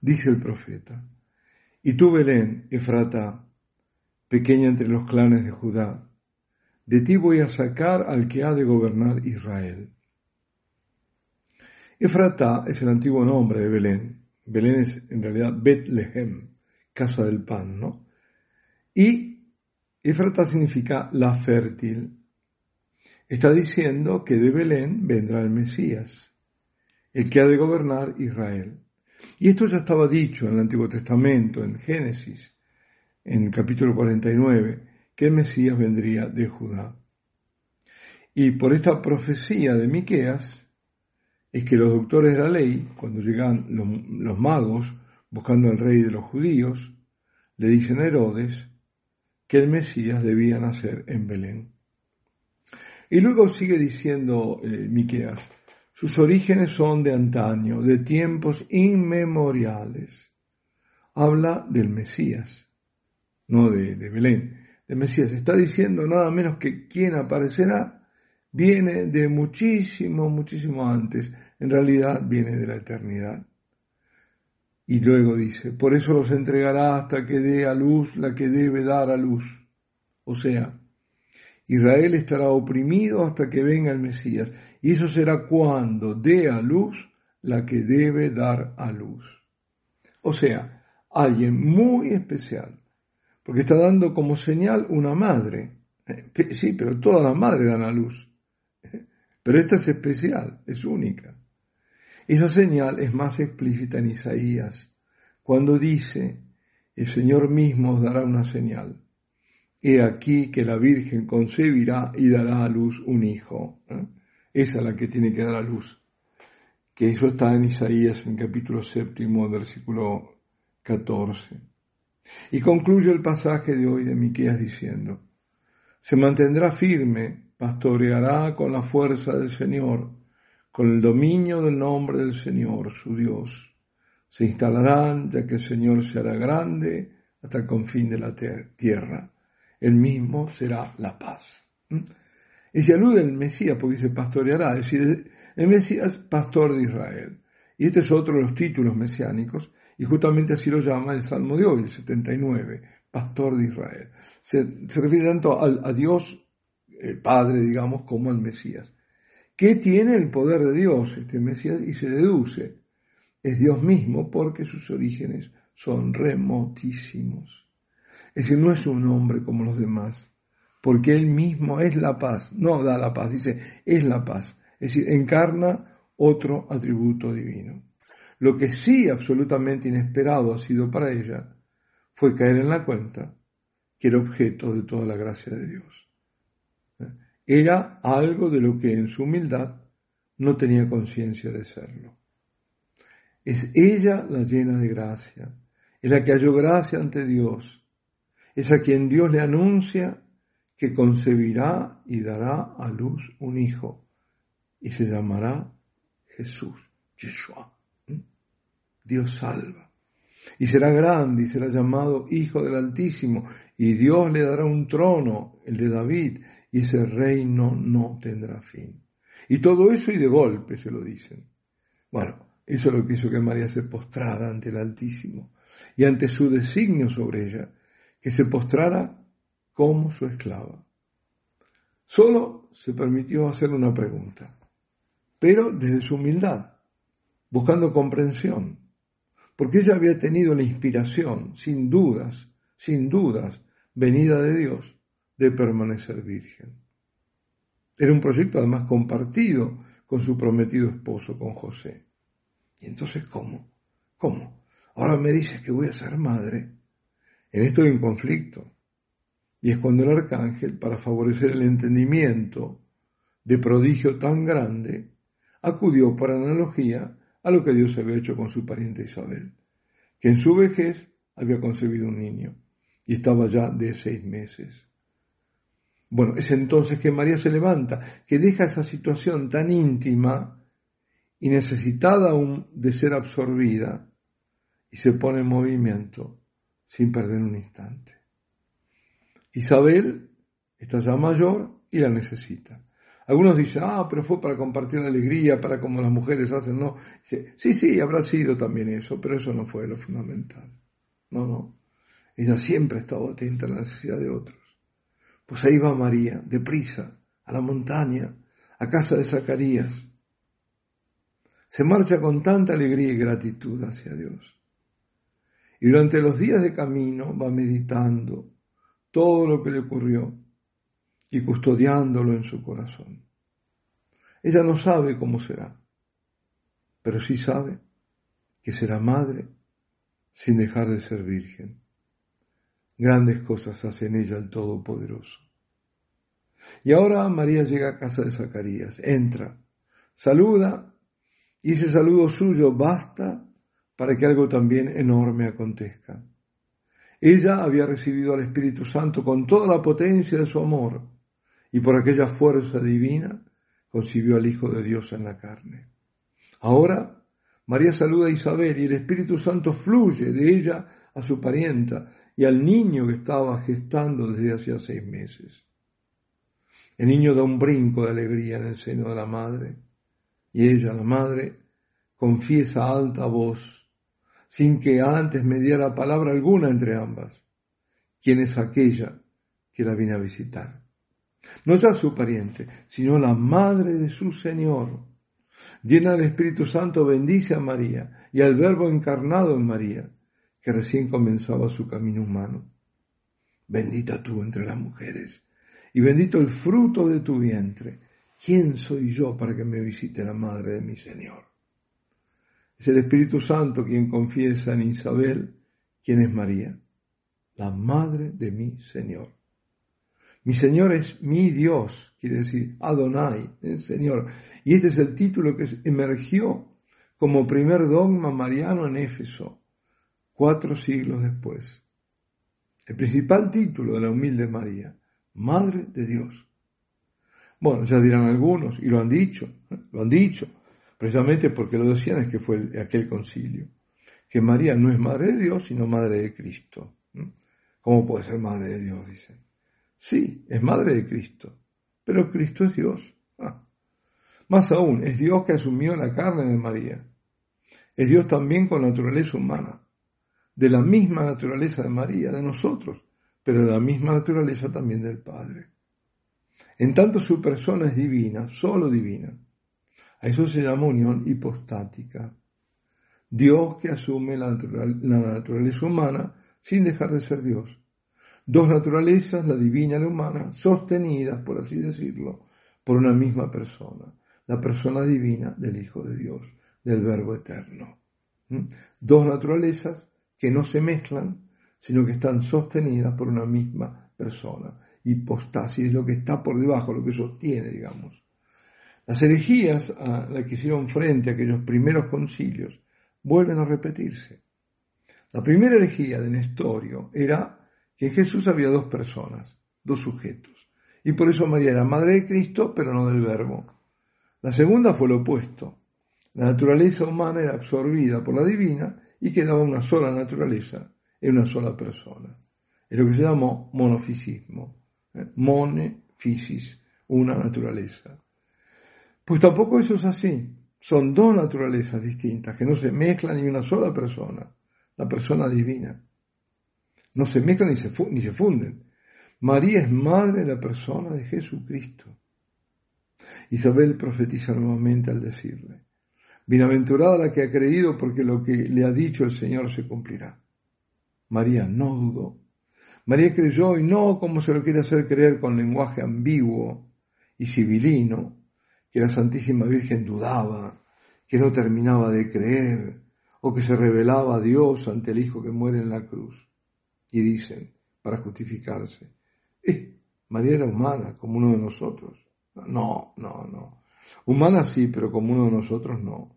Dice el profeta, y tú Belén, Efrata, pequeña entre los clanes de Judá, de ti voy a sacar al que ha de gobernar Israel. Efrata es el antiguo nombre de Belén. Belén es en realidad Betlehem, casa del pan, ¿no? Y Efrata significa la fértil. Está diciendo que de Belén vendrá el Mesías, el que ha de gobernar Israel. Y esto ya estaba dicho en el Antiguo Testamento, en Génesis, en el capítulo 49, que el Mesías vendría de Judá. Y por esta profecía de Miqueas es que los doctores de la ley, cuando llegan los, magos buscando al rey de los judíos, le dicen a Herodes que el Mesías debía nacer en Belén. Y luego sigue diciendo eh, Miqueas, sus orígenes son de antaño, de tiempos inmemoriales. Habla del Mesías, no de, Belén, del Mesías. Está diciendo nada menos que quien aparecerá viene de muchísimo, muchísimo antes. En realidad viene de la eternidad. Y luego dice, por eso los entregará hasta que dé a luz la que debe dar a luz. O sea, Israel estará oprimido hasta que venga el Mesías. Y eso será cuando dé a luz la que debe dar a luz. O sea, alguien muy especial, porque está dando como señal una madre. Sí, pero todas las madres dan a luz. Pero esta es especial, es única. Esa señal es más explícita en Isaías, cuando dice, el Señor mismo os dará una señal. He aquí que la Virgen concebirá y dará a luz un hijo. ¿eh? Esa es la que tiene que dar a luz. Que eso está en Isaías en capítulo séptimo, versículo 14. Y concluye el pasaje de hoy de Miqueas diciendo, se mantendrá firme, pastoreará con la fuerza del Señor, con el dominio del nombre del Señor, su Dios. Se instalarán, ya que el Señor se grande hasta el confín de la tierra. El mismo será la paz. ¿Mm? Y se alude al Mesías porque dice pastoreará, es decir, el Mesías pastor de Israel. Y este es otro de los títulos mesiánicos, y justamente así lo llama el Salmo de hoy, el 79, pastor de Israel. Se, refiere tanto a, Dios, el Padre, digamos, como al Mesías. ¿Qué tiene el poder de Dios este Mesías? Y se deduce, es Dios mismo porque sus orígenes son remotísimos. Es decir, no es un hombre como los demás, porque Él mismo es la paz, no da la paz, dice, es la paz, es decir, encarna otro atributo divino. Lo que sí absolutamente inesperado ha sido para ella fue caer en la cuenta que era objeto de toda la gracia de Dios. Era algo de lo que en su humildad no tenía conciencia de serlo. Es ella la llena de gracia, es la que halló gracia ante Dios, es a quien Dios le anuncia que concebirá y dará a luz un hijo y se llamará Jesús, Yeshua. Dios salva. Y será grande y será llamado Hijo del Altísimo y Dios le dará un trono, el de David, y ese reino no tendrá fin. Y todo eso y de golpe se lo dicen. Bueno, eso es lo que hizo que María se postrara ante el Altísimo y ante su designio sobre ella, que se postrara como su esclava. Solo se permitió hacer una pregunta, pero desde su humildad, buscando comprensión, porque ella había tenido la inspiración, sin dudas, sin dudas, venida de Dios, de permanecer virgen. Era un proyecto además compartido con su prometido esposo, con José. Y entonces, ¿cómo? ¿Cómo? Ahora me dices que voy a ser madre. En esto hay un conflicto. Y es cuando el arcángel, para favorecer el entendimiento de prodigio tan grande, acudió por analogía a lo que Dios había hecho con su pariente Isabel, que en su vejez había concebido un niño y estaba ya de seis meses. Bueno, es entonces que María se levanta, que deja esa situación tan íntima y necesitada aún de ser absorbida y se pone en movimiento sin perder un instante. Isabel está ya mayor y la necesita. Algunos dicen, ah, pero fue para compartir la alegría, para como las mujeres hacen, no. Sí, sí, habrá sido también eso, pero eso no fue lo fundamental. No, no. Ella siempre ha estado atenta a la necesidad de otros. Pues ahí va María, deprisa, a la montaña, a casa de Zacarías. Se marcha con tanta alegría y gratitud hacia Dios. Y durante los días de camino va meditando todo lo que le ocurrió y custodiándolo en su corazón. Ella no sabe cómo será, pero sí sabe que será madre sin dejar de ser virgen. Grandes cosas hace en ella el Todopoderoso. Y ahora María llega a casa de Zacarías, entra, saluda, y ese saludo suyo basta para que algo también enorme acontezca. Ella había recibido al Espíritu Santo con toda la potencia de su amor, y por aquella fuerza divina concibió al Hijo de Dios en la carne. Ahora María saluda a Isabel y el Espíritu Santo fluye de ella a su parienta y al niño que estaba gestando desde hacía seis meses. El niño da un brinco de alegría en el seno de la madre y ella, la madre, confiesa alta voz, sin que antes me diera palabra alguna entre ambas, quién es aquella que la viene a visitar. No ya su pariente, sino la madre de su Señor. Llena del Espíritu Santo, bendice a María y al Verbo encarnado en María, que recién comenzaba su camino humano. Bendita tú entre las mujeres, y bendito el fruto de tu vientre. ¿Quién soy yo para que me visite la madre de mi Señor? Es el Espíritu Santo quien confiesa en Isabel quién es María, la madre de mi Señor. Mi Señor es mi Dios, quiere decir Adonai, el Señor. Y este es el título que emergió como primer dogma mariano en Éfeso, cuatro siglos después. El principal título de la humilde María, Madre de Dios. Bueno, ya dirán algunos, y lo han dicho, lo han dicho, precisamente porque lo decían es que fue aquel concilio, que María no es Madre de Dios, sino Madre de Cristo. ¿Cómo puede ser Madre de Dios? Dicen. Sí, es madre de Cristo, pero Cristo es Dios. Ah. Más aún, es Dios que asumió la carne de María. Es Dios también con naturaleza humana, de la misma naturaleza de María, de nosotros, pero de la misma naturaleza también del Padre. En tanto su persona es divina, solo divina. A eso se llama unión hipostática. Dios que asume la, naturaleza humana sin dejar de ser Dios Dos naturalezas, la divina y la humana, sostenidas, por así decirlo, por una misma persona, la persona divina del Hijo de Dios, del Verbo Eterno. ¿Mm? Dos naturalezas que no se mezclan, sino que están sostenidas por una misma persona. Hipostasis es lo que está por debajo, lo que sostiene, digamos. Las herejías a las que hicieron frente a aquellos primeros concilios vuelven a repetirse. La primera herejía de Nestorio era que en Jesús había dos personas, dos sujetos. Y por eso María era madre de Cristo, pero no del Verbo. La segunda fue lo opuesto. La naturaleza humana era absorbida por la divina y quedaba una sola naturaleza en una sola persona. Es lo que se llamó monofisismo. ¿eh? Una naturaleza. Pues tampoco eso es así. Son dos naturalezas distintas que no se mezclan en una sola persona, la persona divina no se mezclan ni se, ni se funden. María es madre de la persona de Jesucristo. Isabel profetiza nuevamente al decirle, Bienaventurada la que ha creído porque lo que le ha dicho el Señor se cumplirá. María no dudó. María creyó y no como se lo quiere hacer creer con lenguaje ambiguo y civilino, que la Santísima Virgen dudaba, que no terminaba de creer, o que se revelaba a Dios ante el Hijo que muere en la cruz. Y dicen, para justificarse, eh, María era humana, como uno de nosotros. No, no, no. Humana sí, pero como uno de nosotros no.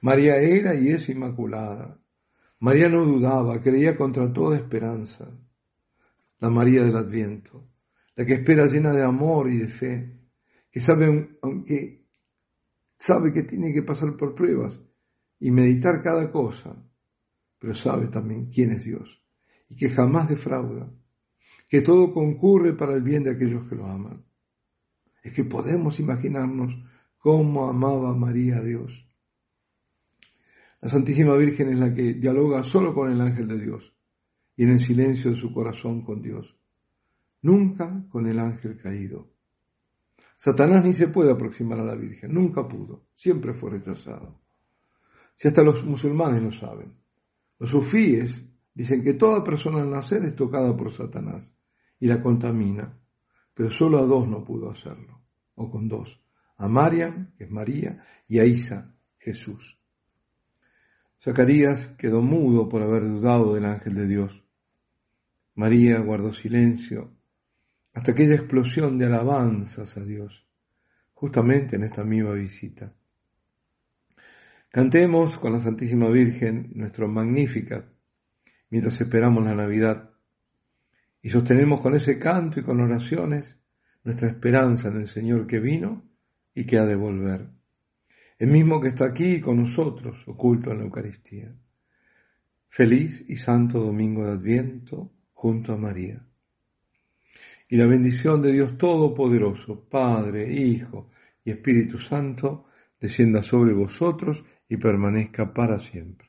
María era y es inmaculada. María no dudaba, creía contra toda esperanza. La María del Adviento, la que espera llena de amor y de fe, que sabe, aunque sabe que tiene que pasar por pruebas y meditar cada cosa, pero sabe también quién es Dios y que jamás defrauda, que todo concurre para el bien de aquellos que lo aman. Es que podemos imaginarnos cómo amaba María a Dios. La Santísima Virgen es la que dialoga solo con el ángel de Dios y en el silencio de su corazón con Dios, nunca con el ángel caído. Satanás ni se puede aproximar a la Virgen, nunca pudo, siempre fue rechazado. Si hasta los musulmanes lo saben. Los sufíes dicen que toda persona al nacer es tocada por Satanás y la contamina, pero solo a dos no pudo hacerlo, o con dos, a Mariam, que es María, y a Isa, Jesús. Zacarías quedó mudo por haber dudado del ángel de Dios. María guardó silencio hasta aquella explosión de alabanzas a Dios, justamente en esta misma visita. Cantemos con la Santísima Virgen nuestro Magnificat mientras esperamos la Navidad y sostenemos con ese canto y con oraciones nuestra esperanza en el Señor que vino y que ha de volver el mismo que está aquí con nosotros, oculto en la Eucaristía. Feliz y santo domingo de Adviento junto a María. Y la bendición de Dios Todopoderoso, Padre, Hijo y Espíritu Santo, descienda sobre vosotros y permanezca para siempre.